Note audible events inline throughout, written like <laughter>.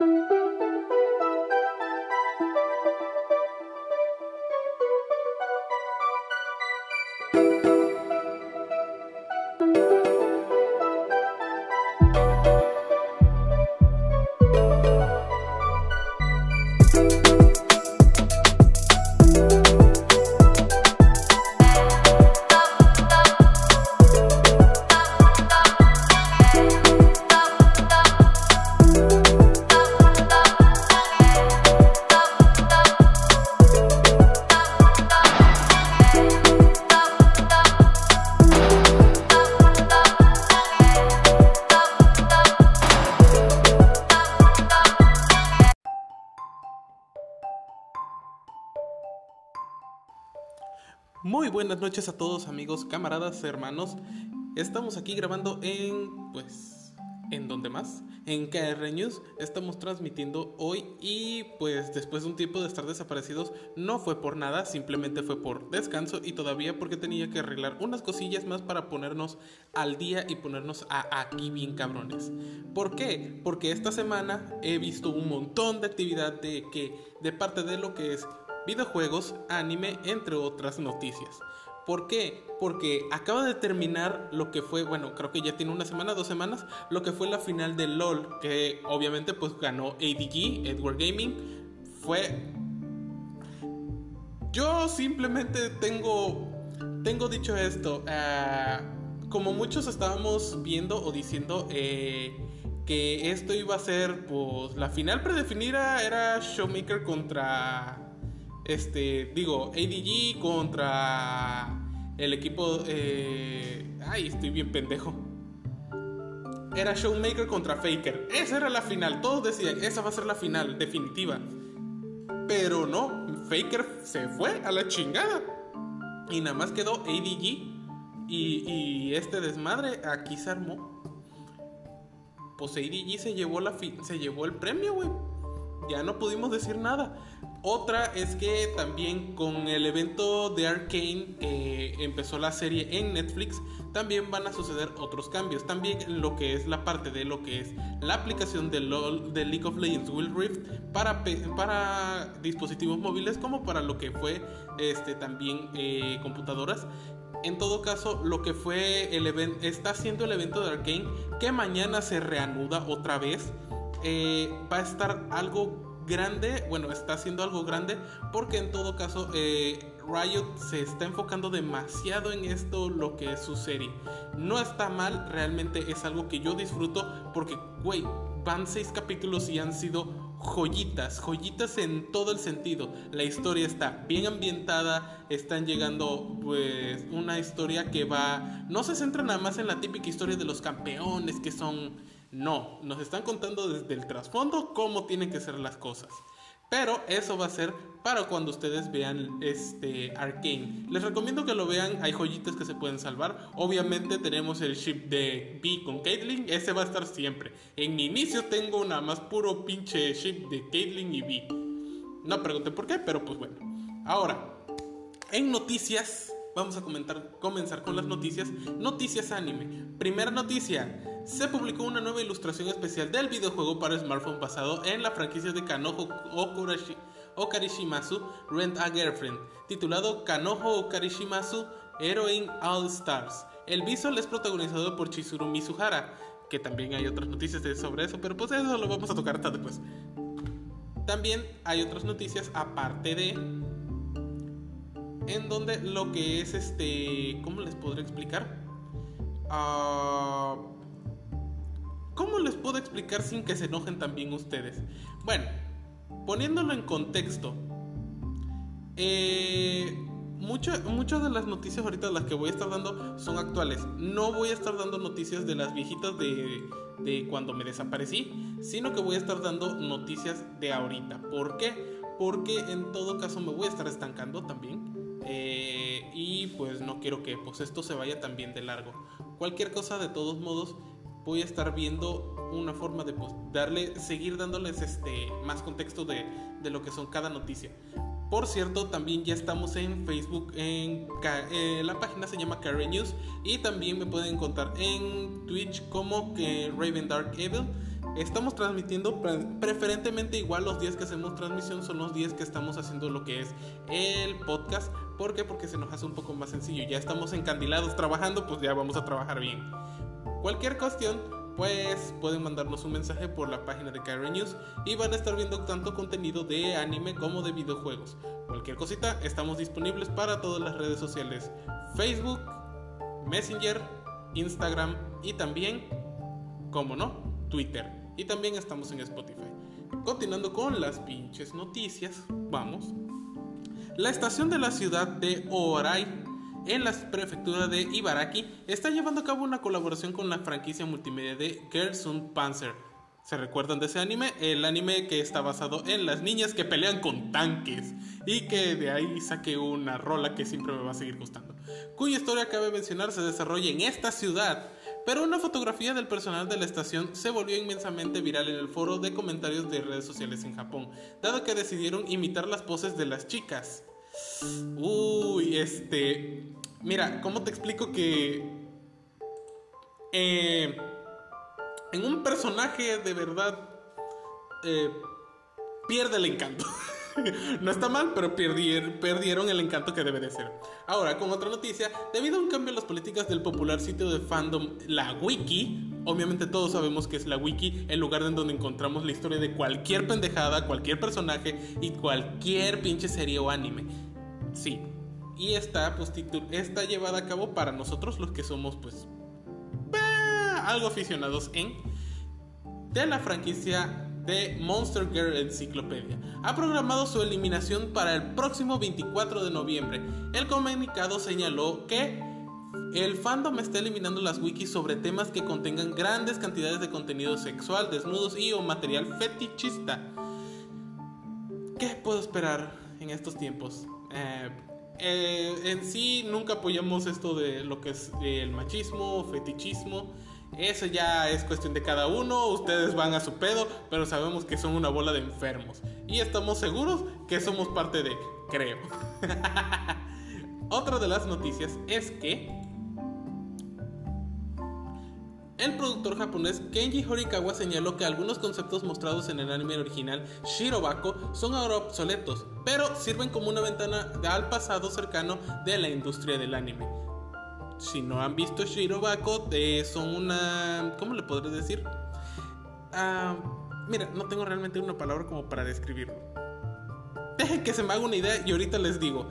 Muy buenas noches a todos amigos, camaradas, hermanos. Estamos aquí grabando en, pues, ¿en dónde más? En KR News. Estamos transmitiendo hoy y pues después de un tiempo de estar desaparecidos, no fue por nada, simplemente fue por descanso y todavía porque tenía que arreglar unas cosillas más para ponernos al día y ponernos a aquí bien cabrones. ¿Por qué? Porque esta semana he visto un montón de actividad de que de parte de lo que es videojuegos, anime, entre otras noticias. ¿Por qué? Porque acaba de terminar lo que fue, bueno, creo que ya tiene una semana, dos semanas, lo que fue la final de LOL, que obviamente pues ganó ADG, Edward Gaming. Fue... Yo simplemente tengo, tengo dicho esto, ah, como muchos estábamos viendo o diciendo eh, que esto iba a ser, pues la final predefinida era Showmaker contra este, digo, ADG contra el equipo. Eh, ay, estoy bien pendejo. Era Showmaker contra Faker. Esa era la final. Todos decían, esa va a ser la final definitiva. Pero no, Faker se fue a la chingada. Y nada más quedó ADG. Y, este desmadre aquí se armó. Pues ADG se llevó, la se llevó el premio, güey. Ya no pudimos decir nada. Otra es que también con el evento de Arkane eh, empezó la serie en Netflix, también van a suceder otros cambios. También lo que es la parte de lo que es la aplicación de, de League of Legends Will Rift para, dispositivos móviles como para lo que fue este, también eh, computadoras. En todo caso, lo que fue el evento, está haciendo el evento de Arkane, que mañana se reanuda otra vez. Eh, va a estar algo grande, bueno, está haciendo algo grande porque en todo caso eh, Riot se está enfocando demasiado en esto, lo que es su serie. No está mal, realmente es algo que yo disfruto porque, güey, van seis capítulos y han sido joyitas, joyitas en todo el sentido. La historia está bien ambientada, están llegando pues una historia que va, no se centra nada más en la típica historia de los campeones que son no, nos están contando desde el trasfondo cómo tienen que ser las cosas. Pero eso va a ser para cuando ustedes vean este Arcane. Les recomiendo que lo vean, hay joyitas que se pueden salvar. Obviamente tenemos el ship de B con Caitlyn, ese va a estar siempre. En mi inicio tengo nada más puro pinche ship de Caitlyn y B. No pregunten por qué, pero pues bueno. Ahora, en noticias, vamos a comentar, comenzar con las noticias. Noticias anime. Primera noticia se publicó una nueva ilustración especial del videojuego para smartphone basado en la franquicia de Kanojo Okarishimasu Rent a Girlfriend, titulado Kanojo Okarishimasu Heroine All Stars. El visual es protagonizado por Chizuru Mizuhara, que también hay otras noticias sobre eso, pero pues eso lo vamos a tocar hasta después. También hay otras noticias aparte de en donde lo que es este, ¿cómo les podré explicar? Ah ¿Cómo les puedo explicar sin que se enojen también ustedes? Bueno, poniéndolo en contexto, eh, muchas de las noticias ahorita las que voy a estar dando son actuales. No voy a estar dando noticias de las viejitas de, de cuando me desaparecí, sino que voy a estar dando noticias de ahorita. ¿Por qué? Porque en todo caso me voy a estar estancando también. Eh, y pues no quiero que pues esto se vaya también de largo. Cualquier cosa de todos modos voy a estar viendo una forma de pues, darle, seguir dándoles este, más contexto de, de, lo que son cada noticia. Por cierto, también ya estamos en Facebook, en eh, la página se llama Carry News y también me pueden encontrar en Twitch como Raven Dark Evil. Estamos transmitiendo preferentemente igual los días que hacemos transmisión son los días que estamos haciendo lo que es el podcast. ¿Por qué? Porque se nos hace un poco más sencillo. Ya estamos encandilados trabajando, pues ya vamos a trabajar bien. Cualquier cuestión, pues pueden mandarnos un mensaje por la página de Kyrie News y van a estar viendo tanto contenido de anime como de videojuegos. Cualquier cosita, estamos disponibles para todas las redes sociales: Facebook, Messenger, Instagram y también, como no, Twitter y también estamos en Spotify. Continuando con las pinches noticias, vamos. La estación de la ciudad de Orai en la prefectura de Ibaraki está llevando a cabo una colaboración con la franquicia multimedia de Gerson Panzer. ¿Se recuerdan de ese anime? El anime que está basado en las niñas que pelean con tanques y que de ahí saque una rola que siempre me va a seguir gustando. Cuya historia cabe mencionar se desarrolla en esta ciudad pero una fotografía del personal de la estación se volvió inmensamente viral en el foro de comentarios de redes sociales en Japón, dado que decidieron imitar las poses de las chicas. Uy, este... Mira, ¿cómo te explico que... Eh, en un personaje de verdad eh, pierde el encanto. <laughs> <laughs> no está mal, pero perdieron, el encanto que debe de ser. Ahora, con otra noticia, debido a un cambio en las políticas del popular sitio de fandom, la Wiki, obviamente todos sabemos que es la Wiki, el lugar en donde encontramos la historia de cualquier pendejada, cualquier personaje y cualquier pinche serie o anime. Sí. Y está, pues, está llevada a cabo para nosotros los que somos, pues, algo aficionados en de la franquicia Monster Girl Encyclopedia. Ha programado su eliminación para el próximo 24 de noviembre. El comunicado señaló que el fandom está eliminando las wikis sobre temas que contengan grandes cantidades de contenido sexual, desnudos y o material fetichista. ¿Qué puedo esperar en estos tiempos? Eh, eh, en sí nunca apoyamos esto de lo que es el machismo, fetichismo. Eso ya es cuestión de cada uno, ustedes van a su pedo, pero sabemos que son una bola de enfermos. Y estamos seguros que somos parte de, creo. <laughs> Otra de las noticias es que el productor japonés Kenji Horikawa señaló que algunos conceptos mostrados en el anime original Shirobako son ahora obsoletos, pero sirven como una ventana al pasado cercano de la industria del anime si no han visto Shirobako, eh, son una. ¿Cómo le podré decir? Ah, mira, no tengo realmente una palabra como para describirlo. Dejen que se me haga una idea y ahorita les digo.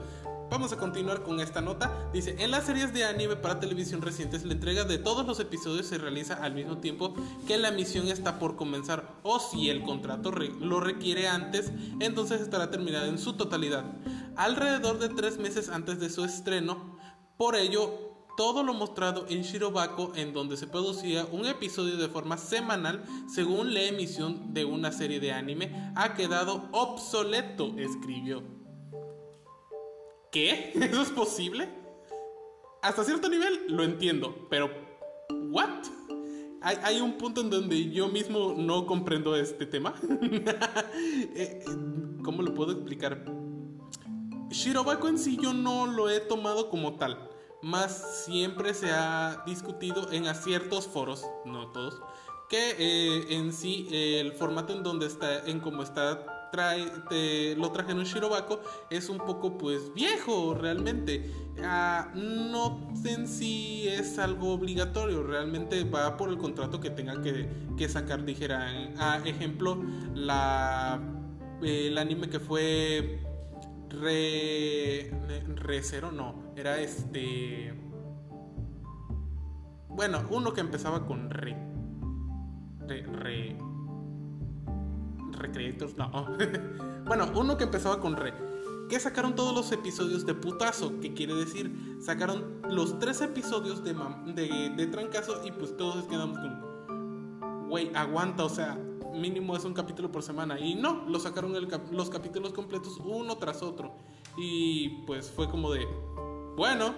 Vamos a continuar con esta nota. Dice, en las series de anime para televisión recientes, la entrega de todos los episodios se realiza al mismo tiempo que la emisión está por comenzar. O si el contrato lo requiere antes, entonces estará terminada en su totalidad. Alrededor de tres meses antes de su estreno. Por ello, todo lo mostrado en Shirobako en donde se producía un episodio de forma semanal según la emisión de una serie de anime ha quedado obsoleto, escribió. ¿Qué? <laughs> ¿Eso es posible? Hasta cierto nivel lo entiendo, pero ¿what? Hay, un punto en donde yo mismo no comprendo este tema. <laughs> Eh, ¿Cómo lo puedo explicar? Shirobako en sí yo no lo he tomado como tal más siempre se ha discutido en ciertos foros, no todos, que eh, en sí el formato en donde está, en cómo está trae, lo traje en Shirobako es un poco pues viejo realmente. Ah, no en sí es algo obligatorio, realmente va por el contrato que tenga que, sacar, dijera. A ejemplo, la, el anime que fue Re. Re cero, no. Era este. Bueno, uno que empezaba con Re. Re. Re. No. <laughs> bueno, uno que empezaba con Re. Que sacaron todos los episodios de putazo. Que quiere decir, sacaron los tres episodios de, de, de trancazo y pues todos quedamos con. Güey, aguanta, o sea, mínimo es un capítulo por semana. Y no, lo sacaron los capítulos completos uno tras otro. Y pues fue como de, bueno,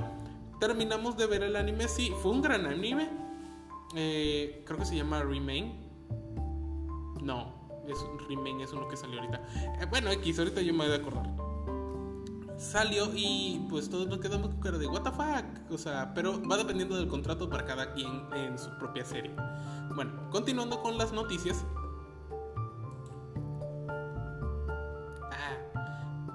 terminamos de ver el anime. Sí, fue un gran anime. Eh, creo que se llama Remain. No, es Remain es uno que salió ahorita. Eh, bueno, X, ahorita yo me voy a acordar. Salió y pues todos nos quedamos con cara de what the fuck. O sea, pero va dependiendo del contrato para cada quien en su propia serie. Bueno, continuando con las noticias. Ah,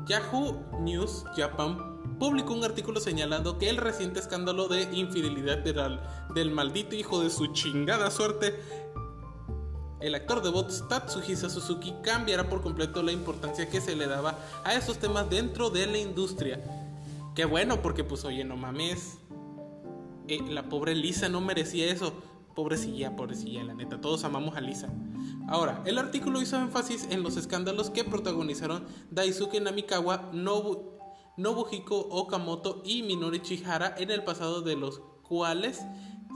Yahoo News Japan publicó un artículo señalando que el reciente escándalo de infidelidad del, del maldito hijo de su chingada suerte el actor de voz Tatsuhisa Suzuki cambiará por completo la importancia que se le daba a esos temas dentro de la industria. Qué bueno, porque pues oye, no mames. Eh, la pobre Lisa no merecía eso. Pobrecilla, pobrecilla, la neta. Todos amamos a Lisa. Ahora, el artículo hizo énfasis en los escándalos que protagonizaron Daisuke Namikawa, Nobu, Nobuhiko Okamoto y Minori Chihara en el pasado de los cuales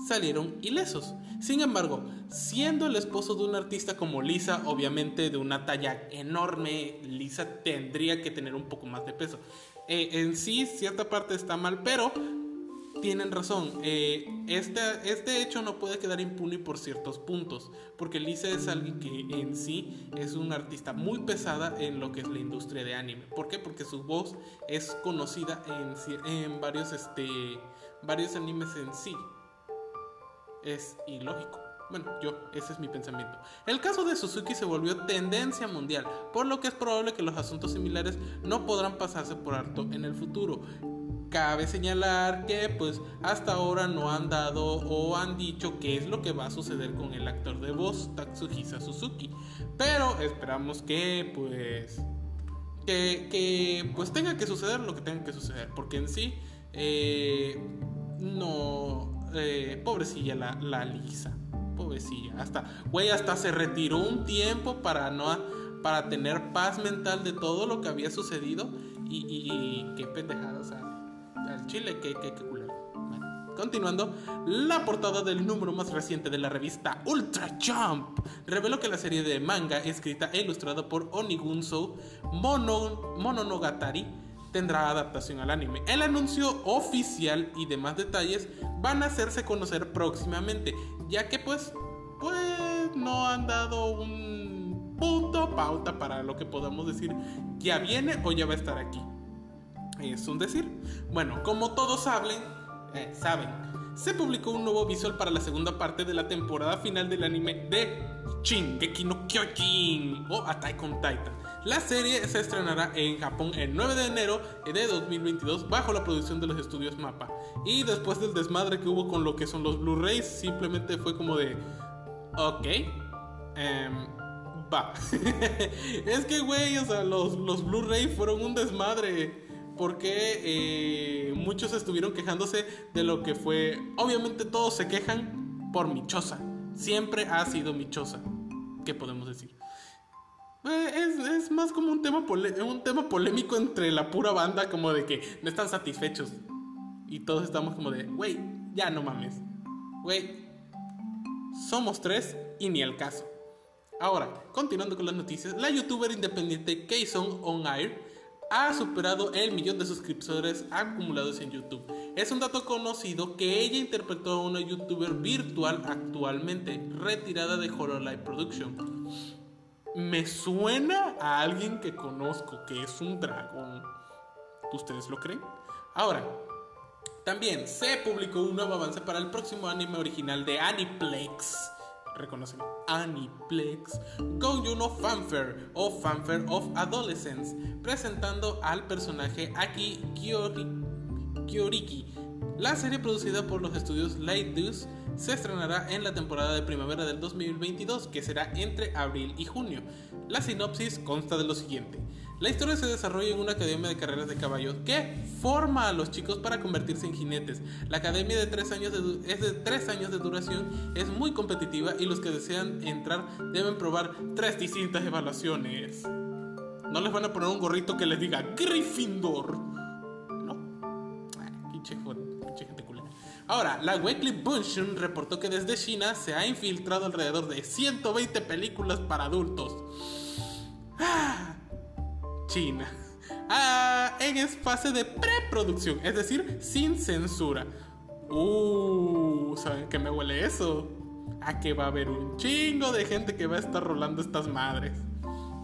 salieron ilesos. Sin embargo, siendo el esposo de un artista como Lisa, obviamente de una talla enorme, Lisa tendría que tener un poco más de peso. Eh, en sí, cierta parte está mal, pero tienen razón. Eh, este, este, hecho no puede quedar impune por ciertos puntos, porque Lisa es alguien que en sí es una artista muy pesada en lo que es la industria de anime. ¿Por qué? Porque su voz es conocida en, en varios, este, varios animes en sí es ilógico. Bueno, yo, ese es mi pensamiento. El caso de Suzuki se volvió tendencia mundial, por lo que es probable que los asuntos similares no podrán pasarse por alto en el futuro. Cabe señalar que pues hasta ahora no han dado o han dicho qué es lo que va a suceder con el actor de voz Tatsuhisa Suzuki. Pero esperamos que pues que, que pues tenga que suceder lo que tenga que suceder. Porque en sí eh, no eh, pobrecilla la, la, Lisa. Pobrecilla. Hasta, güey, hasta se retiró un tiempo para no para tener paz mental de todo lo que había sucedido. Y, y, qué pendejada, o sea, al chile, qué, qué, qué culero. continuando, la portada del número más reciente de la revista Ultra Jump reveló que la serie de manga escrita e ilustrada por Onigunso Mono, Mononogatari tendrá adaptación al anime. El anuncio oficial y demás detalles van a hacerse conocer próximamente, ya que pues, pues no han dado un punto pauta para lo que podamos decir ya viene o ya va a estar aquí. Es un decir. Bueno, como todos hablen, eh, saben, se publicó un nuevo visual para la segunda parte de la temporada final del anime de Shingeki no Kyojin o Attack on Titan. La serie se estrenará en Japón el 9 de enero de 2022 bajo la producción de los estudios MAPA. Y después del desmadre que hubo con lo que son los Blu-rays, simplemente fue como de, ok, em, va. <laughs> es que, güey, o sea, los, los Blu-rays fueron un desmadre porque eh, muchos estuvieron quejándose de lo que fue. Obviamente todos se quejan por Michosa. Siempre ha sido Michosa. ¿Qué podemos decir? Eh, es, más como un tema, un tema polémico entre la pura banda, como de que no están satisfechos. Y todos estamos como de, güey, ya no mames. Güey, somos tres y ni el caso. Ahora, continuando con las noticias, la youtuber independiente Kayson On Air ha superado el millón de suscriptores acumulados en YouTube. Es un dato conocido que ella interpretó a una youtuber virtual actualmente retirada de Horror Live Production me suena a alguien que conozco que es un dragón. ¿Ustedes lo creen? Ahora, también se publicó un nuevo avance para el próximo anime original de Aniplex. Reconocen Aniplex con Juno Fanfare o Fanfare of Adolescence, presentando al personaje Aki Kyoriki. La serie producida por los estudios Light Deuce se estrenará en la temporada de primavera del 2022, que será entre abril y junio. La sinopsis consta de lo siguiente. La historia se desarrolla en una academia de carreras de caballos que forma a los chicos para convertirse en jinetes. La academia de tres años es de tres años de duración, es muy competitiva y los que desean entrar deben probar tres distintas evaluaciones. No les van a poner un gorrito que les diga Gryffindor. No. pinche, pinche gente Ahora, la Weekly Bunshun reportó que desde China se ha infiltrado alrededor de 120 películas para adultos. Ah, China. Ah, en fase de preproducción, es decir, sin censura. Uh, ¿saben qué me huele eso? A que va a haber un chingo de gente que va a estar rolando estas madres.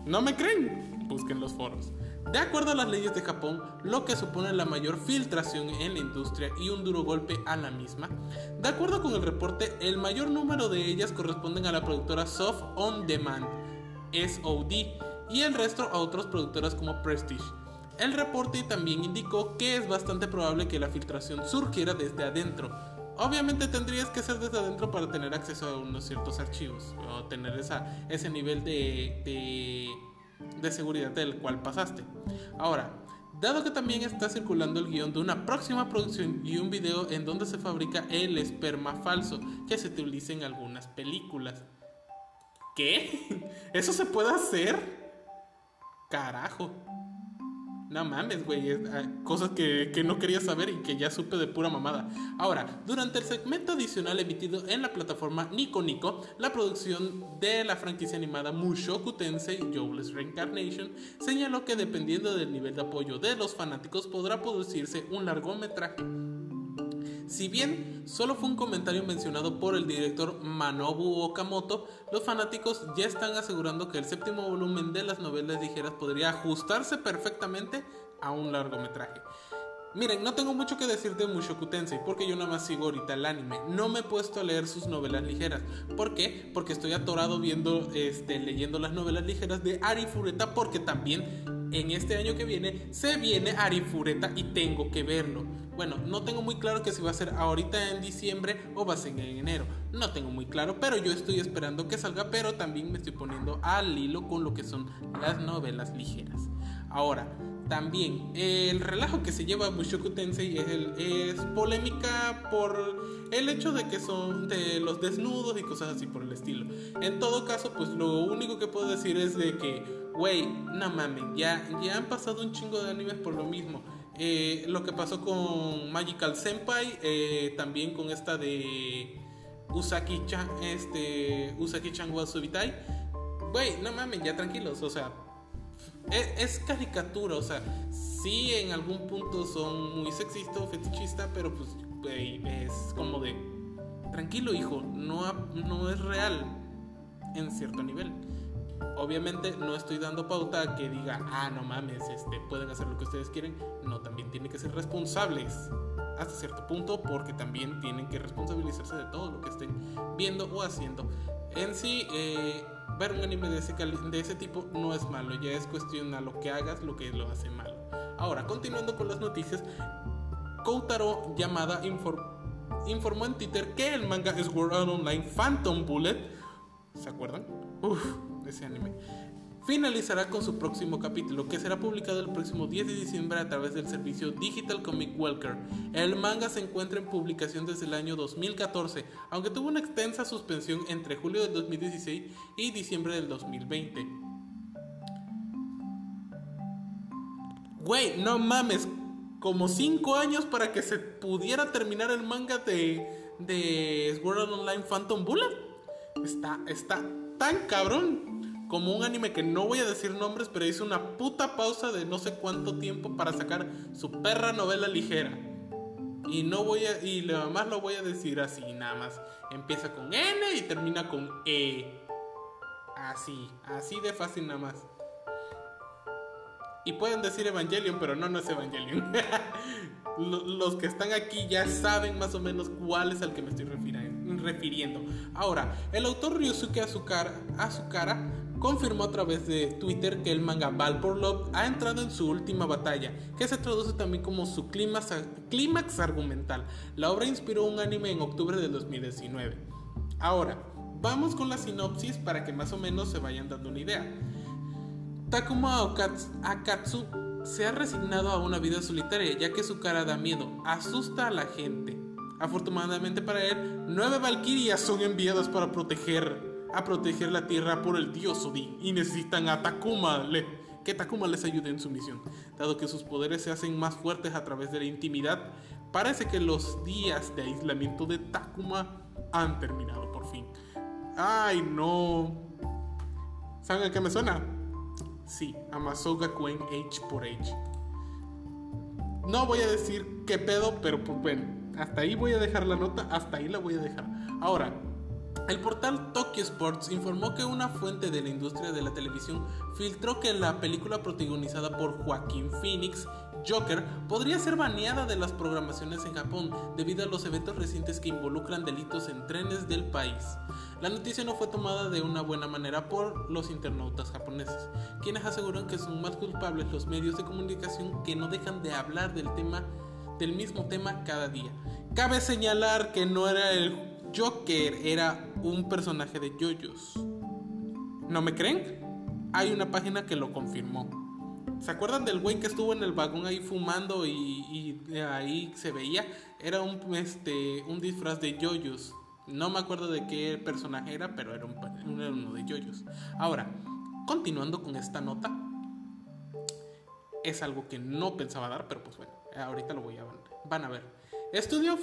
¿No me creen? Busquen los foros. De acuerdo a las leyes de Japón, lo que supone la mayor filtración en la industria y un duro golpe a la misma. De acuerdo con el reporte, el mayor número de ellas corresponden a la productora Soft On Demand, SOD, y el resto a otras productoras como Prestige. El reporte también indicó que es bastante probable que la filtración surgiera desde adentro. Obviamente tendrías que ser desde adentro para tener acceso a unos ciertos archivos o tener esa, ese nivel de, de, de seguridad del cual pasaste. Ahora, dado que también está circulando el guion de una próxima producción y un video en donde se fabrica el esperma falso que se utiliza en algunas películas. ¿Qué? <laughs> ¿Eso se puede hacer? Carajo. No mames, güey. Ah, cosas que, que, no quería saber y que ya supe de pura mamada. Ahora, durante el segmento adicional emitido en la plataforma Nico Nico, la producción de la franquicia animada Mushoku Tensei Jobless Reincarnation señaló que dependiendo del nivel de apoyo de los fanáticos podrá producirse un largometraje. Si bien solo fue un comentario mencionado por el director Manobu Okamoto, los fanáticos ya están asegurando que el séptimo volumen de las novelas ligeras podría ajustarse perfectamente a un largometraje. Miren, no tengo mucho que decir de Mushoku Tensei porque yo nada más sigo ahorita el anime. No me he puesto a leer sus novelas ligeras. ¿Por qué? Porque estoy atorado viendo, este, leyendo las novelas ligeras de Ari Fureta porque también en este año que viene se viene Ari Fureta y tengo que verlo. Bueno, no tengo muy claro que si va a ser ahorita en diciembre o va a ser en enero. No tengo muy claro, pero yo estoy esperando que salga, pero también me estoy poniendo al hilo con lo que son las novelas ligeras. Ahora, también el relajo que se lleva Mushoku Tensei es, es, polémica por el hecho de que son de los desnudos y cosas así por el estilo. En todo caso, pues lo único que puedo decir es de que, güey, no mames, ya, ya han pasado un chingo de animes por lo mismo. Eh, lo que pasó con Magical Senpai, eh, también con esta de Usaki-chan, este, Usaki-chan wa Subitai. Güey, no mames, ya tranquilos, o sea, es, es, caricatura, o sea, sí en algún punto son muy sexistas o fetichistas, pero pues, güey, es como de, tranquilo hijo, no, no es real en cierto nivel. Obviamente no estoy dando pauta que diga, ah, no mames, este, pueden hacer lo que ustedes quieren. No, también tienen que ser responsables hasta cierto punto porque también tienen que responsabilizarse de todo lo que estén viendo o haciendo. En sí, eh, ver un anime de ese, de ese tipo no es malo, ya es cuestión a lo que hagas lo que lo hace malo. Ahora, continuando con las noticias, Koutaro Yamada informó en Twitter que el manga Sword Art Online Phantom Bullet, ¿se acuerdan? Uf, ese anime. Finalizará con su próximo capítulo, que será publicado el próximo 10 de diciembre a través del servicio Digital Comic Welker. El manga se encuentra en publicación desde el año 2014, aunque tuvo una extensa suspensión entre julio del 2016 y diciembre del 2020. Güey, no mames, como 5 años para que se pudiera terminar el manga de, de Sword Online Phantom Bullet. Está, está tan cabrón como un anime que no voy a decir nombres, pero hizo una puta pausa de no sé cuánto tiempo para sacar su perra novela ligera. Y no voy a y más lo voy a decir así nada más. Empieza con N y termina con E. Así, así de fácil nada más. Y pueden decir Evangelion, pero no, no es Evangelion. <laughs> Los que están aquí ya saben más o menos cuál es al que me estoy refiriendo. Ahora, el autor Ryusuke Azukara, Azukara confirmó a través de Twitter que el manga Valpor Love ha entrado en su última batalla, que se traduce también como su clímax, clímax argumental. La obra inspiró un anime en octubre de 2019. Ahora, vamos con la sinopsis para que más o menos se vayan dando una idea. Takuma Akatsu se ha resignado a una vida solitaria ya que su cara da miedo, asusta a la gente. Afortunadamente para él, nueve valquirias son enviadas para proteger a proteger la tierra por el dios Odin y necesitan a Takuma le, que Takuma les ayude en su misión. Dado que sus poderes se hacen más fuertes a través de la intimidad, parece que los días de aislamiento de Takuma han terminado por fin. Ay, no. ¿Saben a qué me suena? Sí, Amazoga Queen H por H. No voy a decir qué pedo, pero pues bueno, hasta ahí voy a dejar la nota, hasta ahí la voy a dejar. Ahora, El portal Tokyo Sports informó que una fuente de la industria de la televisión filtró que la película protagonizada por Joaquín Phoenix, Joker, podría ser baneada de las programaciones en Japón debido a los eventos recientes que involucran delitos en trenes del país. La noticia no fue tomada de una buena manera por los internautas japoneses, quienes aseguran que son más culpables los medios de comunicación que no dejan de hablar del tema del mismo tema cada día. Cabe señalar que no era el Joker era un personaje de Yoyos. ¿No me creen? Hay una página que lo confirmó. ¿Se acuerdan del güey que estuvo en el vagón ahí fumando y, ahí se veía? Era un, este, un disfraz de Yoyos. No me acuerdo de qué personaje era, pero era, uno de Yoyos. Ahora, continuando con esta nota, es algo que no pensaba dar, pero pues bueno, ahorita lo voy a ver. Van a ver. Estudio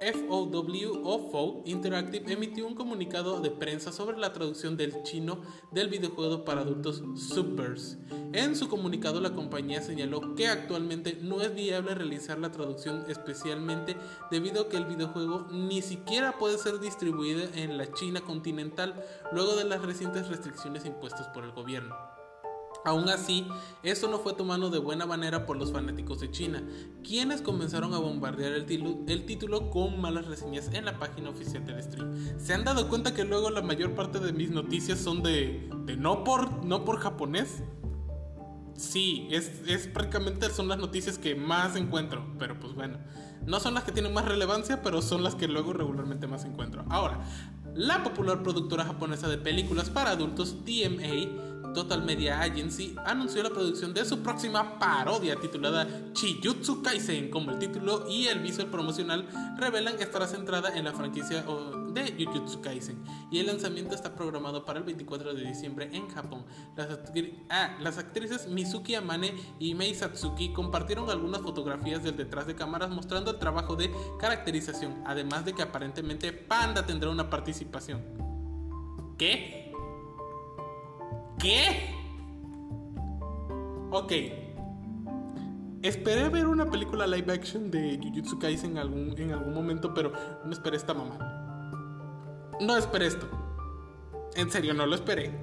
FOW Interactive emitió un comunicado de prensa sobre la traducción del chino del videojuego para adultos Supers. En su comunicado la compañía señaló que actualmente no es viable realizar la traducción especialmente debido a que el videojuego ni siquiera puede ser distribuido en la China continental luego de las recientes restricciones impuestas por el gobierno. Aún así, esto no fue tomado de buena manera por los fanáticos de China, quienes comenzaron a bombardear el, título con malas reseñas en la página oficial del stream. ¿Se han dado cuenta que luego la mayor parte de mis noticias son de, no, por, no por japonés? Sí, es, es, prácticamente son las noticias que más encuentro, pero pues bueno, no son las que tienen más relevancia, pero son las que luego regularmente más encuentro. Ahora, la popular productora japonesa de películas para adultos, TMA, Total Media Agency anunció la producción de su próxima parodia titulada Chiyutsu Kaisen, como el título y el visual promocional revelan estará centrada en la franquicia de Jujutsu Kaisen y el lanzamiento está programado para el 24 de diciembre en Japón. Las, ah, las actrices Mizuki Amane y Mei Satsuki compartieron algunas fotografías del detrás de cámaras mostrando el trabajo de caracterización, además de que aparentemente Panda tendrá una participación. ¿Qué? ¿Qué? Ok. Esperé ver una película live action de Jujutsu Kaisen en algún, en algún momento, pero no esperé esta mamá. No esperé esto. En serio, no lo esperé.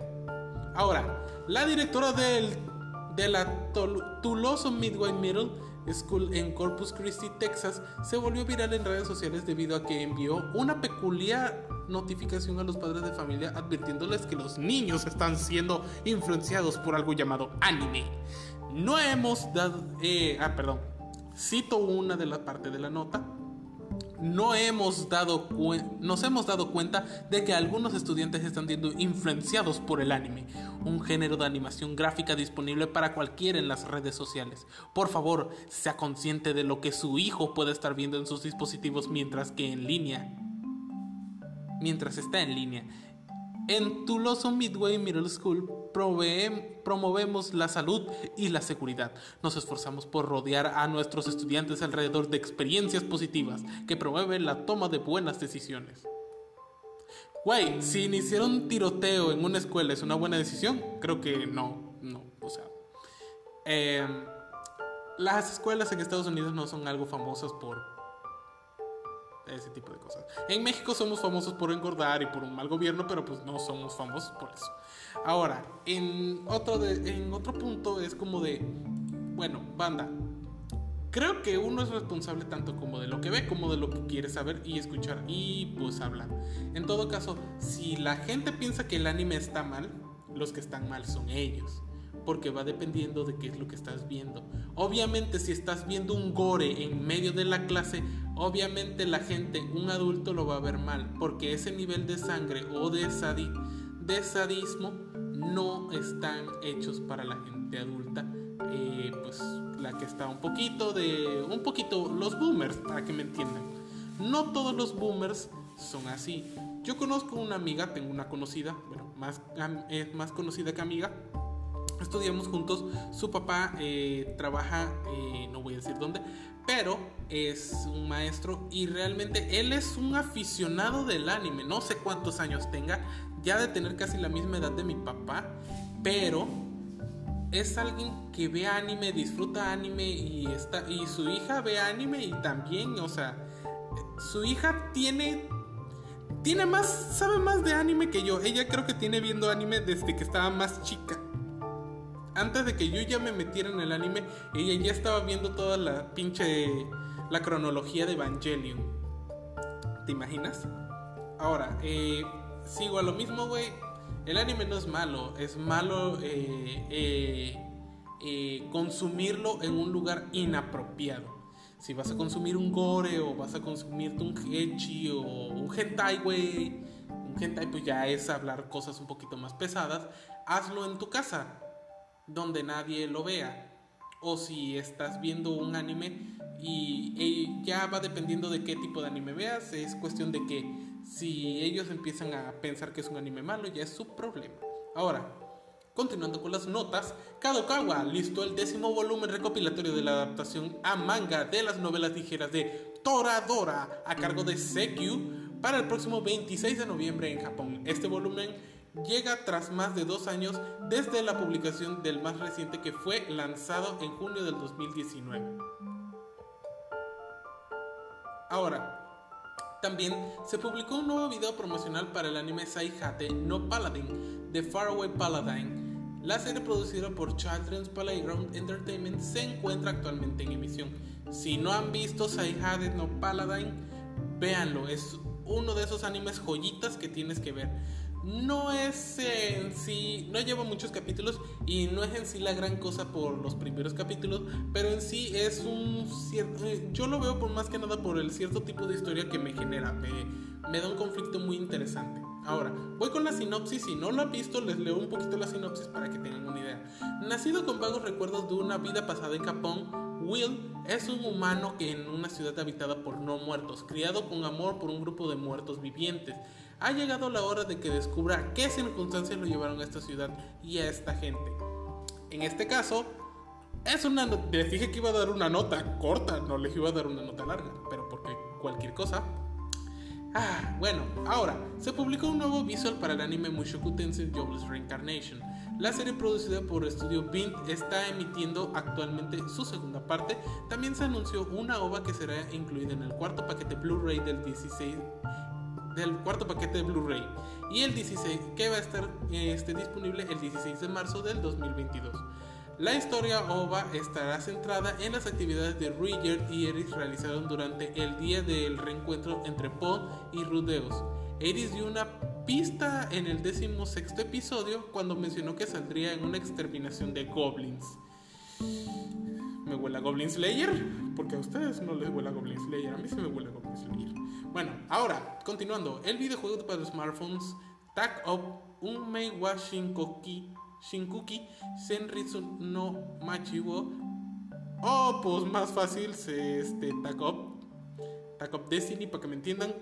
Ahora, la directora del, de la Tuloso Midway Middle School en Corpus Christi, Texas, se volvió viral en redes sociales debido a que envió una peculiar notificación a los padres de familia advirtiéndoles que los niños están siendo influenciados por algo llamado anime. No hemos dado... Eh, ah, perdón. Cito una de las partes de la nota. No hemos dado nos hemos dado cuenta de que algunos estudiantes están siendo influenciados por el anime, un género de animación gráfica disponible para cualquiera en las redes sociales. Por favor, sea consciente de lo que su hijo puede estar viendo en sus dispositivos mientras que en línea mientras está en línea. En Tuloso Midway Middle School promovemos la salud y la seguridad. Nos esforzamos por rodear a nuestros estudiantes alrededor de experiencias positivas que promueven la toma de buenas decisiones. Güey, si iniciar un tiroteo en una escuela es una buena decisión, creo que no, no, o sea. Em, las escuelas en Estados Unidos no son algo famosas por ese tipo de cosas. En México somos famosos por engordar y por un mal gobierno, pero pues no somos famosos por eso. Ahora, en otro, en otro punto es como de, bueno, banda, creo que uno es responsable tanto como de lo que ve como de lo que quiere saber y escuchar y pues hablar. En todo caso, si la gente piensa que el anime está mal, los que están mal son ellos porque va dependiendo de qué es lo que estás viendo. Obviamente si estás viendo un gore en medio de la clase, obviamente la gente, un adulto lo va a ver mal, porque ese nivel de sangre o de, de sadismo no están hechos para la gente adulta. Eh, pues la que está un poquito de... un poquito los boomers, para que me entiendan. No todos los boomers son así. Yo conozco una amiga, tengo una conocida, bueno, más, es más conocida que amiga, estudiamos juntos. Su papá eh, trabaja, eh, no voy a decir dónde, pero es un maestro y realmente él es un aficionado del anime. No sé cuántos años tenga, ya de tener casi la misma edad de mi papá, pero es alguien que ve anime, disfruta anime y está y su hija ve anime y también, o sea, su hija tiene tiene más, sabe más de anime que yo. Ella creo que tiene viendo anime desde que estaba más chica. Antes de que yo ya me metiera en el anime, ella ya estaba viendo toda la pinche la cronología de Evangelion. ¿Te imaginas? Ahora, eh, sigo a lo mismo, güey. El anime no es malo, es malo eh, eh, consumirlo en un lugar inapropiado si vas a consumir un gore o vas a consumirte un hechi o un hentai, güey, un hentai pues ya es hablar cosas un poquito más pesadas, hazlo en tu casa, donde nadie lo vea. O si estás viendo un anime y, ya va dependiendo de qué tipo de anime veas, es cuestión de que si ellos empiezan a pensar que es un anime malo, ya es su problema. Ahora, Continuando con las notas, Kadokawa listó el décimo volumen recopilatorio de la adaptación a manga de las novelas ligeras de Toradora a cargo de Sekyu para el próximo 26 de noviembre en Japón. Este volumen llega tras más de dos años desde la publicación del más reciente que fue lanzado en junio del 2019. Ahora, también se publicó un nuevo video promocional para el anime Saihate no Paladin de Faraway Paladin la serie producida por Children's Playground Entertainment se encuentra actualmente en emisión. Si no han visto Saihade no Paladin, véanlo. Es uno de esos animes joyitas que tienes que ver. No es en sí, no lleva muchos capítulos y no es en sí la gran cosa por los primeros capítulos, pero en sí es un cierto, eh, yo lo veo por más que nada por el cierto tipo de historia que me genera, me, me da un conflicto muy interesante. Ahora, voy con la sinopsis. Si no lo han visto, les leo un poquito la sinopsis para que tengan una idea. Nacido con vagos recuerdos de una vida pasada en Japón, Will es un humano que en una ciudad habitada por no muertos, criado con amor por un grupo de muertos vivientes. Ha llegado la hora de que descubra qué circunstancias lo llevaron a esta ciudad y a esta gente. En este caso, es una. Les dije que iba a dar una nota corta, no les iba a dar una nota larga, pero porque cualquier cosa Ah, bueno, ahora, se publicó un nuevo visual para el anime Mushoku Tensei Jobless Reincarnation. La serie producida por Studio Bint está emitiendo actualmente su segunda parte. También se anunció una OVA que será incluida en el cuarto paquete Blu-ray del 16 del cuarto paquete de Blu-ray y el 16 que va a estar este, disponible el 16 de marzo del 2022. La historia OVA estará centrada en las actividades de Roger y Eris realizaron durante el día del reencuentro entre Paul y Rudeus. Eris dio una pista en el décimo sexto episodio cuando mencionó que saldría en una exterminación de goblins. ¿Me huele a Goblin Slayer? Porque a ustedes no les huele a Goblin Slayer, a mí sí me huele a Goblin Slayer. Bueno, ahora, continuando, el videojuego para smartphones Tag Up un Meiwa Shinkoki Shinkuki Senritsu no Machiwo. Oh, pues más fácil, este Takop. Takop Destiny, para que me entiendan.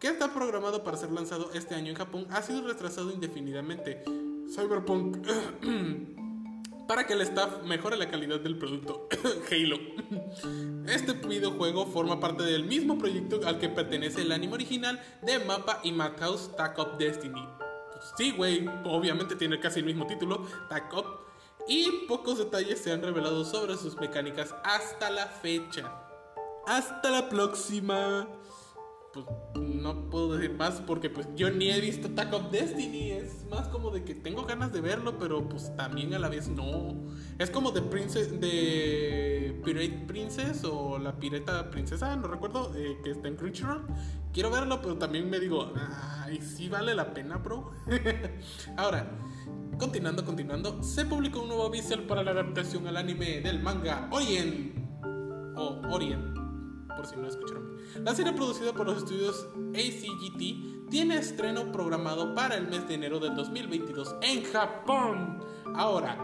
Que está programado para ser lanzado este año en Japón, ha sido retrasado indefinidamente. Cyberpunk. <clears throat> para que el staff mejore la calidad del producto. <coughs> Halo. Este videojuego forma parte del mismo proyecto al que pertenece el anime original de Mapa y Macau's Takop Destiny sí, güey, obviamente tiene casi el mismo título, Tac Up, y pocos detalles se han revelado sobre sus mecánicas hasta la fecha. Hasta la próxima. Pues no puedo decir más porque pues yo ni he visto Attack of Destiny. Es más como de que tengo ganas de verlo, pero pues también a la vez no. Es como de Princess, de Pirate Princess o la Pireta Princesa, no recuerdo, eh, que está en Crunchyroll. Quiero verlo, pero también me digo, ay, sí vale la pena, bro. <laughs> Ahora, continuando, continuando, se publicó un nuevo visual para la adaptación al anime del manga Orient. O Orient, si no escucharon. La serie producida por los estudios ACGT tiene estreno programado para el mes de enero del 2022 en Japón. Ahora,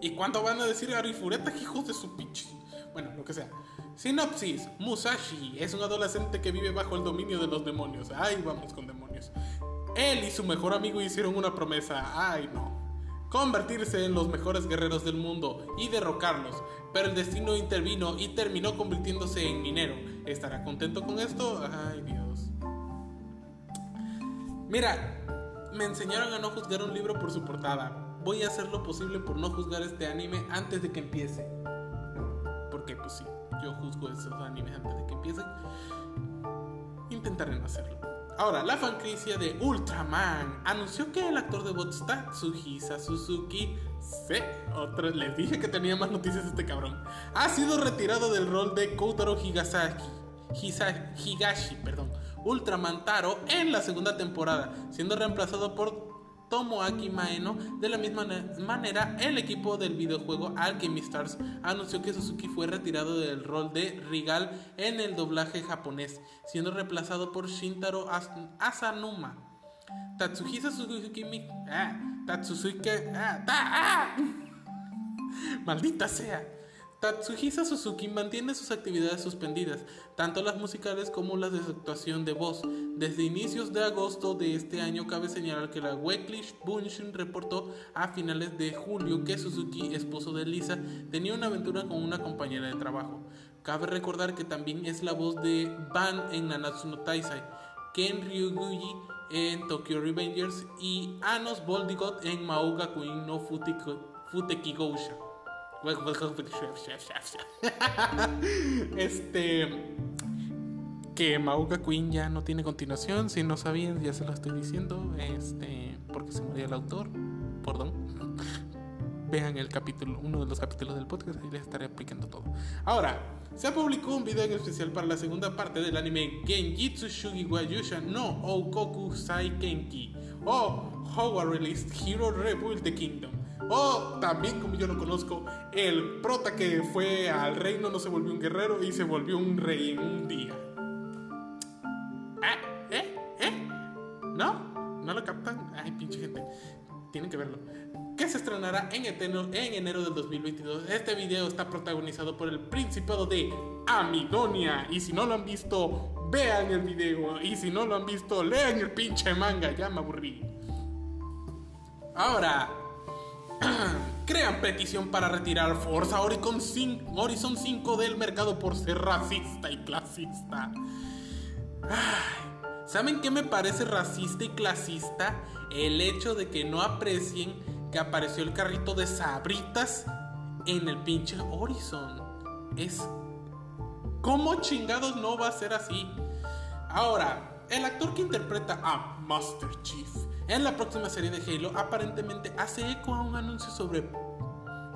¿y cuánto van a decir Arifureta, hijos de su pinche? Bueno, lo que sea. Sinopsis: Musashi es un adolescente que vive bajo el dominio de los demonios. Ay, vamos con demonios. Él y su mejor amigo hicieron una promesa. Ay, no convertirse en los mejores guerreros del mundo y derrocarlos, pero el destino intervino y terminó convirtiéndose en minero. ¿Estará contento con esto? Ay Dios. Mira, me enseñaron a no juzgar un libro por su portada. Voy a hacer lo posible por no juzgar este anime antes de que empiece. Porque pues sí, yo juzgo esos animes antes de que empiecen. Intentaré no hacerlo. Ahora, la franquicia de Ultraman anunció que el actor de voz Tatsuhisa Suzuki se, les dije que tenía más noticias este cabrón, ha sido retirado del rol de Koutaro Higasaki, Higashi, perdón, Ultraman Taro en la segunda temporada, siendo reemplazado por Tomoaki Maeno. De la misma manera, el equipo del videojuego Alchemy Stars anunció que Suzuki fue retirado del rol de Rigal en el doblaje japonés, siendo reemplazado por Shintaro Asanuma. Tatsuhisa Suzuki. Ah, Tatsuhisa. Ah, ah. <laughs> Maldita sea. Tatsuhisa Suzuki mantiene sus actividades suspendidas, tanto las musicales como las de actuación de voz. Desde inicios de agosto de este año cabe señalar que la Weekly Bunshin reportó a finales de julio que Suzuki, esposo de Lisa, tenía una aventura con una compañera de trabajo. Cabe recordar que también es la voz de Ban en Nanatsu no Taisai, Ken Ryuguchi en Tokyo Revengers y Anos Boldigot en Mauga Queen no Futekigousha. <laughs> este. Que Mauga Queen ya no tiene continuación. Si no sabían, ya se lo estoy diciendo. Este. Porque se murió el autor. Perdón. <laughs> Vean el capítulo, uno de los capítulos del podcast y les estaré explicando todo. Ahora, se publicó un video en especial para la segunda parte del anime Genjitsu Shugi Wayusha no Oukoku Sai Kenki o How a Released Hero Rebuild the Kingdom o también, como yo lo conozco, el prota que fue al reino no se volvió un guerrero y se volvió un rey en un día. ¿Eh? ¿Eh? ¿Eh? ¿No? ¿No lo captan? Ay, pinche gente. Tienen que verlo. Que se estrenará en, en enero del 2022. Este video está protagonizado por el Principado de Amidonia. Y si no lo han visto, vean el video. Y si no lo han visto, lean el pinche manga. Ya me aburrí. Ahora, <clears throat> crean petición para retirar Forza Horizon 5, del mercado por ser racista y clasista. ¿Saben qué me parece racista y clasista? El hecho de que no aprecien que apareció el carrito de sabritas en el pinche Horizon. Es... ¿Cómo chingados no va a ser así? Ahora, el actor que interpreta a Master Chief en la próxima serie de Halo aparentemente hace eco a un anuncio sobre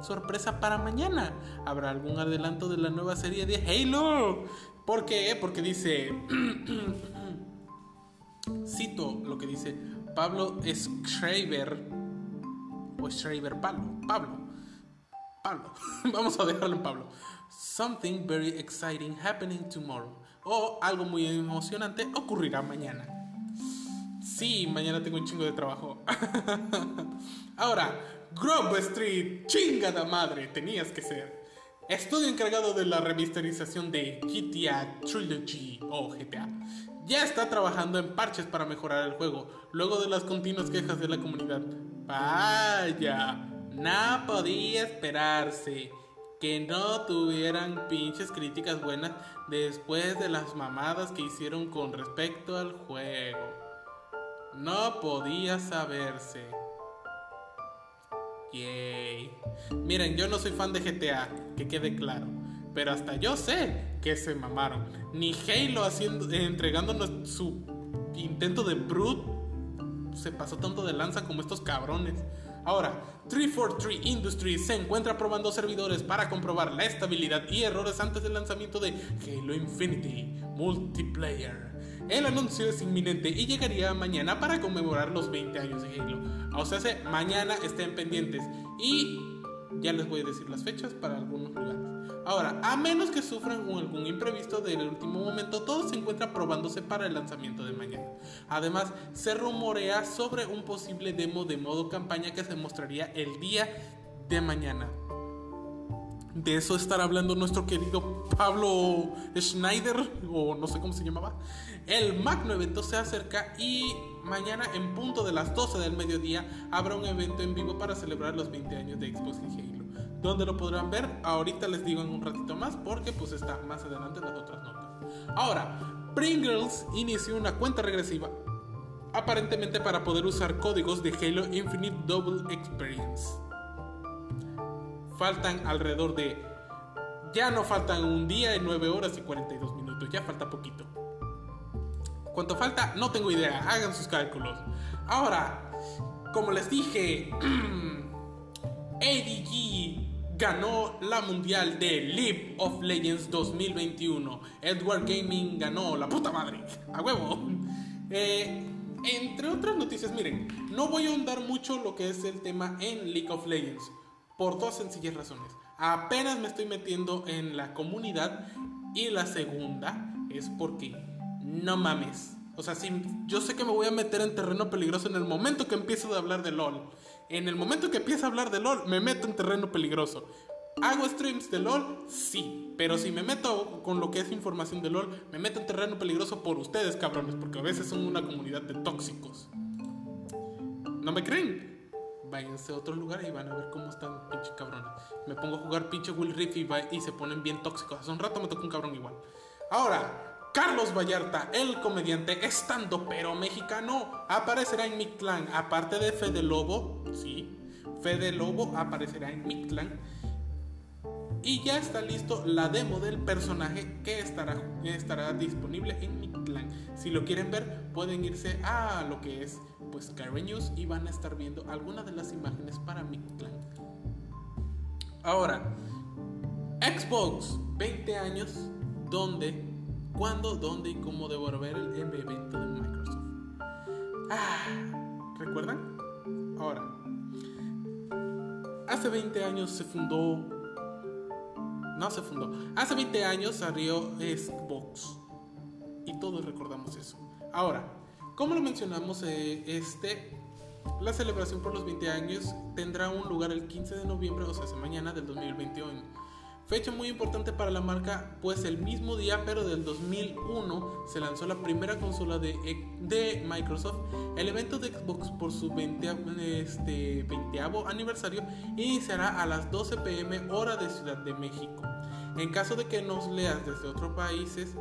sorpresa para mañana. ¿Habrá algún adelanto de la nueva serie de Halo? ¿Por qué? Porque dice... <clears throat> Cito lo que dice Pablo Schreiber. O Schreiber Pablo. Pablo. Pablo. <laughs> Vamos a dejarlo en Pablo. Something very exciting happening tomorrow. O algo muy emocionante ocurrirá mañana. Sí, mañana tengo un chingo de trabajo. <laughs> Ahora, Grove Street, chingada madre, tenías que ser. Estudio encargado de la remasterización de GTA Trilogy o GTA. Ya está trabajando en parches para mejorar el juego, luego de las continuas quejas de la comunidad. Vaya, no podía esperarse que no tuvieran pinches críticas buenas después de las mamadas que hicieron con respecto al juego. No podía saberse. Yay. Miren, yo no soy fan de GTA, que quede claro. Pero hasta yo sé que se mamaron. Ni Halo haciendo, entregándonos su intento de brute se pasó tanto de lanza como estos cabrones. Ahora, 343 Industries se encuentra probando servidores para comprobar la estabilidad y errores antes del lanzamiento de Halo Infinity Multiplayer. El anuncio es inminente y llegaría mañana para conmemorar los 20 años de Halo. O sea, mañana estén pendientes y ya les voy a decir las fechas para algunos lugares. Ahora, a menos que sufran algún imprevisto del último momento, todo se encuentra probándose para el lanzamiento de mañana. Además, se rumorea sobre un posible demo de modo campaña que se mostraría el día de mañana. De eso estará hablando nuestro querido Pablo Schneider, o no sé cómo se llamaba. El magno evento se acerca y mañana en punto de las 12 del mediodía habrá un evento en vivo para celebrar los 20 años de Xbox y Halo. ¿Dónde lo podrán ver? Ahorita les digo en un ratito más porque pues está más adelante en las otras notas. Ahora, Pringles inició una cuenta regresiva aparentemente para poder usar códigos de Halo Infinite Double Experience. Faltan alrededor de... Ya no faltan un día, 9 horas y 42 minutos, ya falta poquito. ¿Cuánto falta? No tengo idea. Hagan sus cálculos. Ahora, como les dije, <clears throat> ADG ganó la mundial de League of Legends 2021. Edward Gaming ganó la puta madre. A huevo. Eh, entre otras noticias, miren, no voy a ahondar mucho lo que es el tema en League of Legends. Por dos sencillas razones. Apenas me estoy metiendo en la comunidad. Y la segunda es porque no mames. O sea, si yo sé que me voy a meter en terreno peligroso en el momento que empiezo a hablar de LOL. En el momento que empiezo a hablar de LOL, me meto en terreno peligroso. ¿Hago streams de LOL? Sí. Pero si me meto con lo que es información de LOL, me meto en terreno peligroso por ustedes, cabrones. Porque a veces son una comunidad de tóxicos. ¿No me creen? Váyanse a otro lugar y van a ver cómo están pinche cabrones. Me pongo a jugar pinche Will Riff y, se ponen bien tóxicos. Hace un rato me tocó un cabrón igual. Ahora, Carlos Vallarta, el comediante estando pero mexicano, aparecerá en Mictlán. Aparte de Fede Lobo, sí, Fede Lobo aparecerá en Mictlán. Y ya está listo la demo del personaje que estará, estará disponible en Mictlán. Si lo quieren ver, pueden irse a lo que es pues News y van a estar viendo algunas de las imágenes para Mictlán. Ahora, Xbox, 20 años, donde cuándo, dónde y cómo debo ver el evento de Microsoft. Ah, ¿recuerdan? Ahora, hace 20 años se fundó. No se fundó. Hace 20 años salió Xbox. Y todos recordamos eso. Ahora, como lo mencionamos, eh, este, la celebración por los 20 años tendrá un lugar el 15 de noviembre, o sea, mañana del 2021 Fecha muy importante para la marca, pues el mismo día, pero del 2001, se lanzó la primera consola de, de Microsoft. El evento de Xbox por su 20, este, 20 aniversario iniciará a las 12 pm hora de Ciudad de México. En caso de que nos leas desde otros países,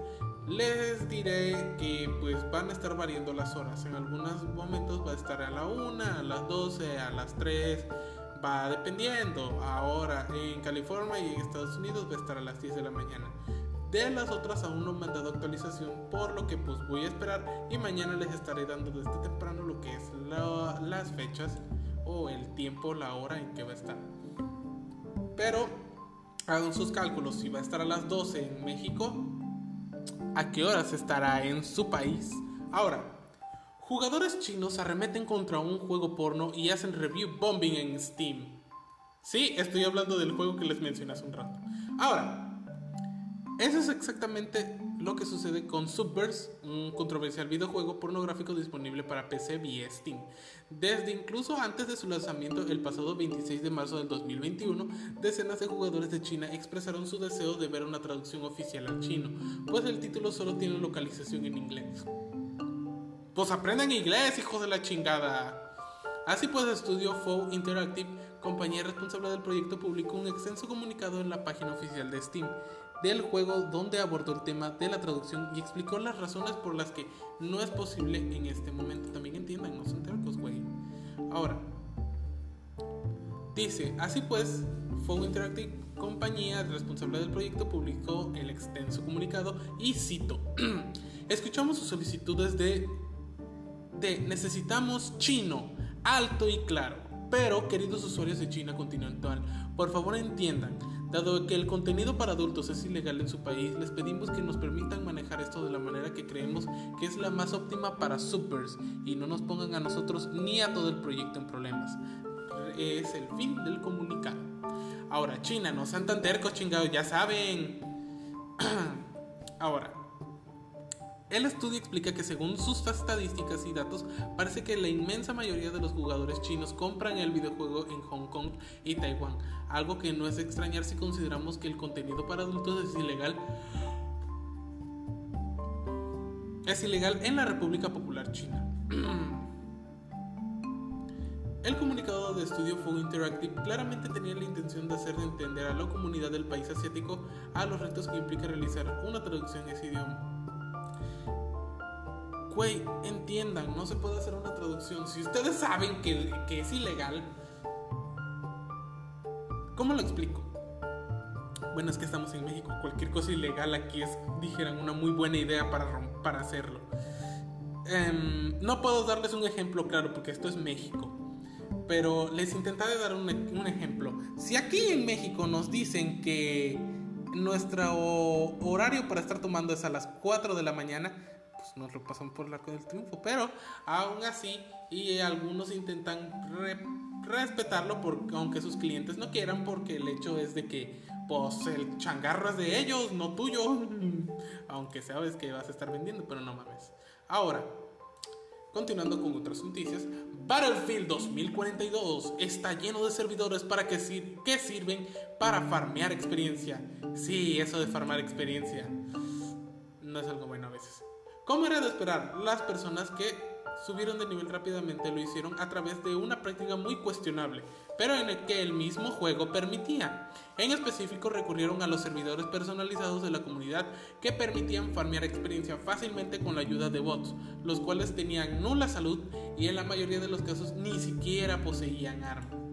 les diré que pues van a estar variando las horas. En algunos momentos va a estar a la 1, a las 12, a las 3 va dependiendo. Ahora en California y en Estados Unidos va a estar a las 10 de la mañana. De las otras aún no me han dado actualización, por lo que pues voy a esperar y mañana les estaré dando desde temprano lo que es las fechas o el tiempo, la hora en que va a estar. Pero hagan sus cálculos, si va a estar a las 12 en México, ¿a qué horas estará en su país? Ahora, Jugadores chinos arremeten contra un juego porno y hacen review bombing en Steam. Sí, estoy hablando del juego que les mencioné hace un rato. Ahora, eso es exactamente lo que sucede con Subverse, un controversial videojuego pornográfico disponible para PC vía Steam. Desde incluso antes de su lanzamiento el pasado 26 de marzo del 2021, decenas de jugadores de China expresaron su deseo de ver una traducción oficial al chino, pues el título solo tiene localización en inglés. Pues aprendan inglés, hijos de la chingada. Así pues, Estudio Fow Interactive, compañía responsable del proyecto, publicó un extenso comunicado en la página oficial de Steam del juego donde abordó el tema de la traducción y explicó las razones por las que no es posible en este momento. También entiendan, no son tercos, güey. Ahora, dice, así pues, Fow Interactive, compañía responsable del proyecto, publicó el extenso comunicado y cito, <clears throat> escuchamos sus solicitudes de necesitamos chino, alto y claro. Pero, queridos usuarios de China continental, por favor entiendan, dado que el contenido para adultos es ilegal en su país, les pedimos que nos permitan manejar esto de la manera que creemos que es la más óptima para supers y no nos pongan a nosotros ni a todo el proyecto en problemas. Es el fin del comunicado. Ahora, China, no sean tan tercos, chingados, ya saben. <clears throat> Ahora, el estudio explica que según sus estadísticas y datos, parece que la inmensa mayoría de los jugadores chinos compran el videojuego en Hong Kong y Taiwán, algo que no es extrañar si consideramos que el contenido para adultos es ilegal. Es ilegal en la República Popular China. <clears throat> El comunicado de estudio Full Interactive claramente tenía la intención de hacer entender a la comunidad del país asiático a los retos que implica realizar una traducción en ese idioma. Güey, entiendan, no se puede hacer una traducción. Si ustedes saben que, es ilegal, ¿cómo lo explico? Bueno, es que estamos en México. Cualquier cosa ilegal aquí es, dijeran, una muy buena idea para, para hacerlo. em, no puedo darles un ejemplo claro porque esto es México. Pero les intentaré dar un, un ejemplo. Si aquí en México nos dicen que nuestro horario para estar tomando es a las 4 de la mañana, pues nos lo pasan por el arco del triunfo. Pero aún así, y algunos intentan respetarlo porque, aunque sus clientes no quieran, porque el hecho es de que pues el changarro es de ellos, no tuyo. <laughs> Aunque sabes que vas a estar vendiendo, pero no mames. Ahora, continuando con otras noticias, Battlefield 2042 está lleno de servidores para que, que sirven para farmear experiencia. Sí, eso de farmar experiencia no es algo bueno a veces. ¿Cómo era de esperar? Las personas que subieron de nivel rápidamente lo hicieron a través de una práctica muy cuestionable, pero en el que el mismo juego permitía. En específico recurrieron a los servidores personalizados de la comunidad que permitían farmear experiencia fácilmente con la ayuda de bots, los cuales tenían nula salud y en la mayoría de los casos ni siquiera poseían armas.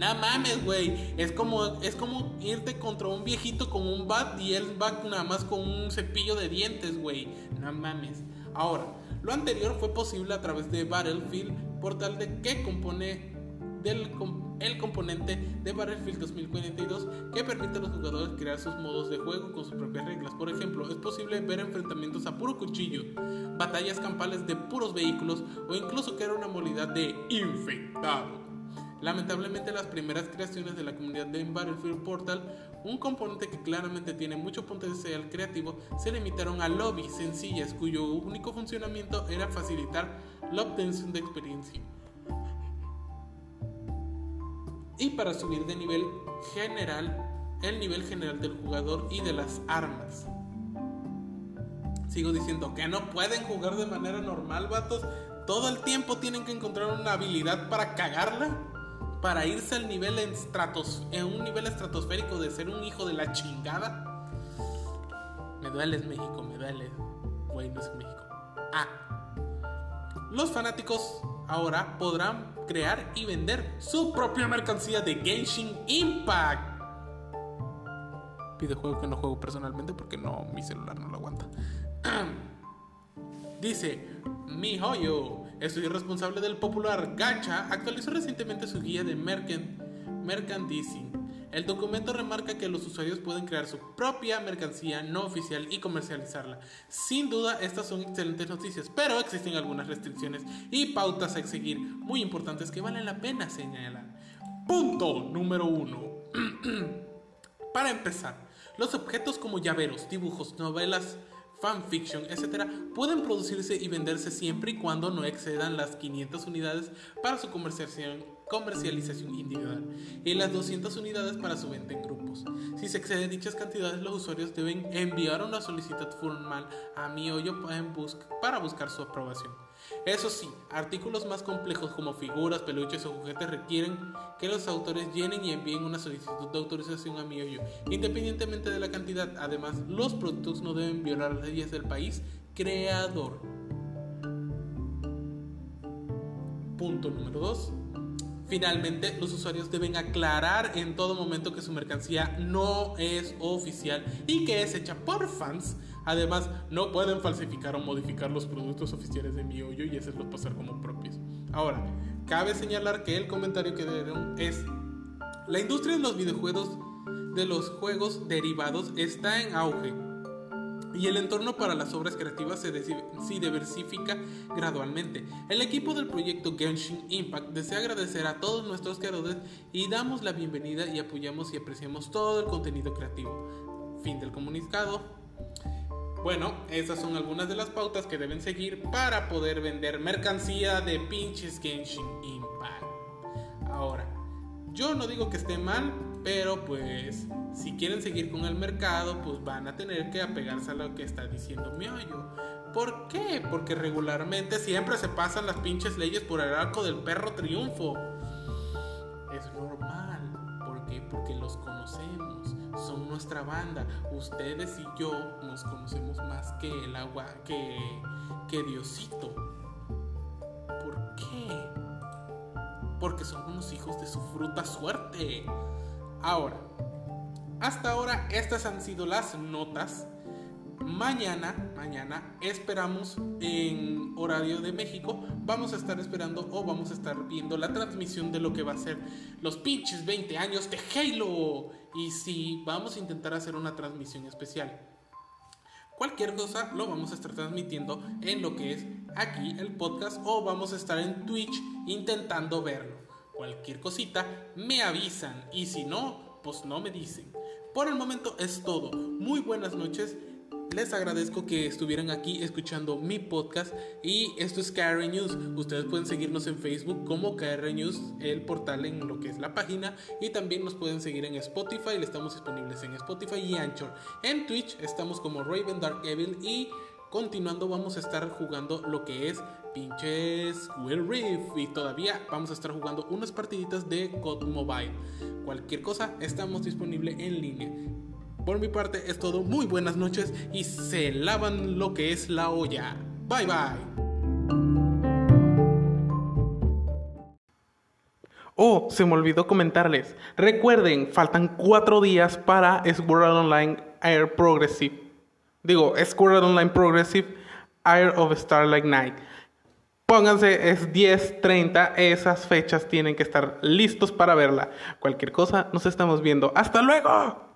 No mames, güey. Es como, es como irte contra un viejito con un bat y él va nada más con un cepillo de dientes, güey. No mames. Ahora, lo anterior fue posible a través de Battlefield, portal de que compone del el componente de Battlefield 2042 que permite a los jugadores crear sus modos de juego con sus propias reglas. Por ejemplo, es posible ver enfrentamientos a puro cuchillo, batallas campales de puros vehículos o incluso crear una modalidad de infectado. Lamentablemente las primeras creaciones de la comunidad de Battlefield Portal, un componente que claramente tiene mucho potencial creativo, se limitaron a lobbies sencillas cuyo único funcionamiento era facilitar la obtención de experiencia. Y para subir de nivel general, el nivel general del jugador y de las armas. Sigo diciendo que no pueden jugar de manera normal, vatos. Todo el tiempo tienen que encontrar una habilidad para cagarla para irse al nivel en, en un nivel estratosférico de ser un hijo de la chingada. Me duele México, me duele. Güey, no es México. Ah. Los fanáticos ahora podrán crear y vender su propia mercancía de Genshin Impact. Videojuego que no juego personalmente porque no mi celular no lo aguanta. <clears throat> Dice, mi joyo estudio responsable del popular Gacha, actualizó recientemente su guía de merchandising. El documento remarca que los usuarios pueden crear su propia mercancía no oficial y comercializarla. Sin duda, estas son excelentes noticias, pero existen algunas restricciones y pautas a seguir muy importantes que valen la pena señalar. Punto número 1. <clears throat> Para empezar, los objetos como llaveros, dibujos, novelas, fanfiction, etc., pueden producirse y venderse siempre y cuando no excedan las 500 unidades para su comercialización, individual y las 200 unidades para su venta en grupos. Si se exceden dichas cantidades, los usuarios deben enviar una solicitud formal a mi hoyo para buscar su aprobación. Eso sí, artículos más complejos como figuras, peluches o juguetes requieren que los autores llenen y envíen una solicitud de autorización a mi hoyo, independientemente de la cantidad. Además, los productos no deben violar las leyes del país creador. Punto número 2. Finalmente, los usuarios deben aclarar en todo momento que su mercancía no es oficial y que es hecha por fans Además, no pueden falsificar o modificar los productos oficiales de mi hoyo y hacerlos pasar como propios. Ahora, cabe señalar que el comentario que dieron es, la industria de los videojuegos, de los juegos derivados está en auge y el entorno para las obras creativas se, diversifica gradualmente. El equipo del proyecto Genshin Impact desea agradecer a todos nuestros creadores y damos la bienvenida y apoyamos y apreciamos todo el contenido creativo. Fin del comunicado. Bueno, esas son algunas de las pautas que deben seguir para poder vender mercancía de pinches Genshin Impact. Ahora, yo no digo que esté mal, pero pues si quieren seguir con el mercado, pues van a tener que apegarse a lo que está diciendo Mioyo. ¿Por qué? Porque regularmente siempre se pasan las pinches leyes por el arco del perro triunfo. Es normal. ¿Por qué? Porque los conocemos son nuestra banda. Ustedes y yo nos conocemos más que el agua, que, que Diosito. ¿Por qué? Porque son unos hijos de su fruta suerte. Ahora, hasta ahora estas han sido las notas mañana, mañana esperamos en horario de México, vamos a estar esperando o vamos a estar viendo la transmisión de lo que va a ser los pinches 20 años de Halo. Y sí, vamos a intentar hacer una transmisión especial. Cualquier cosa lo vamos a estar transmitiendo en lo que es aquí el podcast o vamos a estar en Twitch intentando verlo. Cualquier cosita me avisan y si no, pues no me dicen. Por el momento es todo. Muy buenas noches les agradezco que estuvieran aquí escuchando mi podcast y esto es KR News. Ustedes pueden seguirnos en Facebook como KR News, el portal en lo que es la página y también nos pueden seguir en Spotify, estamos disponibles en Spotify y Anchor. En Twitch estamos como Raven Dark Evil y continuando vamos a estar jugando lo que es pinches Will Reef y todavía vamos a estar jugando unas partiditas de COD Mobile. Cualquier cosa estamos disponible en línea. Por mi parte es todo. Muy buenas noches y se lavan lo que es la olla. Bye bye. Oh, se me olvidó comentarles. Recuerden, faltan cuatro días para Sword Online Air Progressive. Digo, Sword Online Progressive Air of Starlight Night. Pónganse, es 10.30, esas fechas tienen que estar listos para verla. Cualquier cosa, nos estamos viendo. ¡Hasta luego!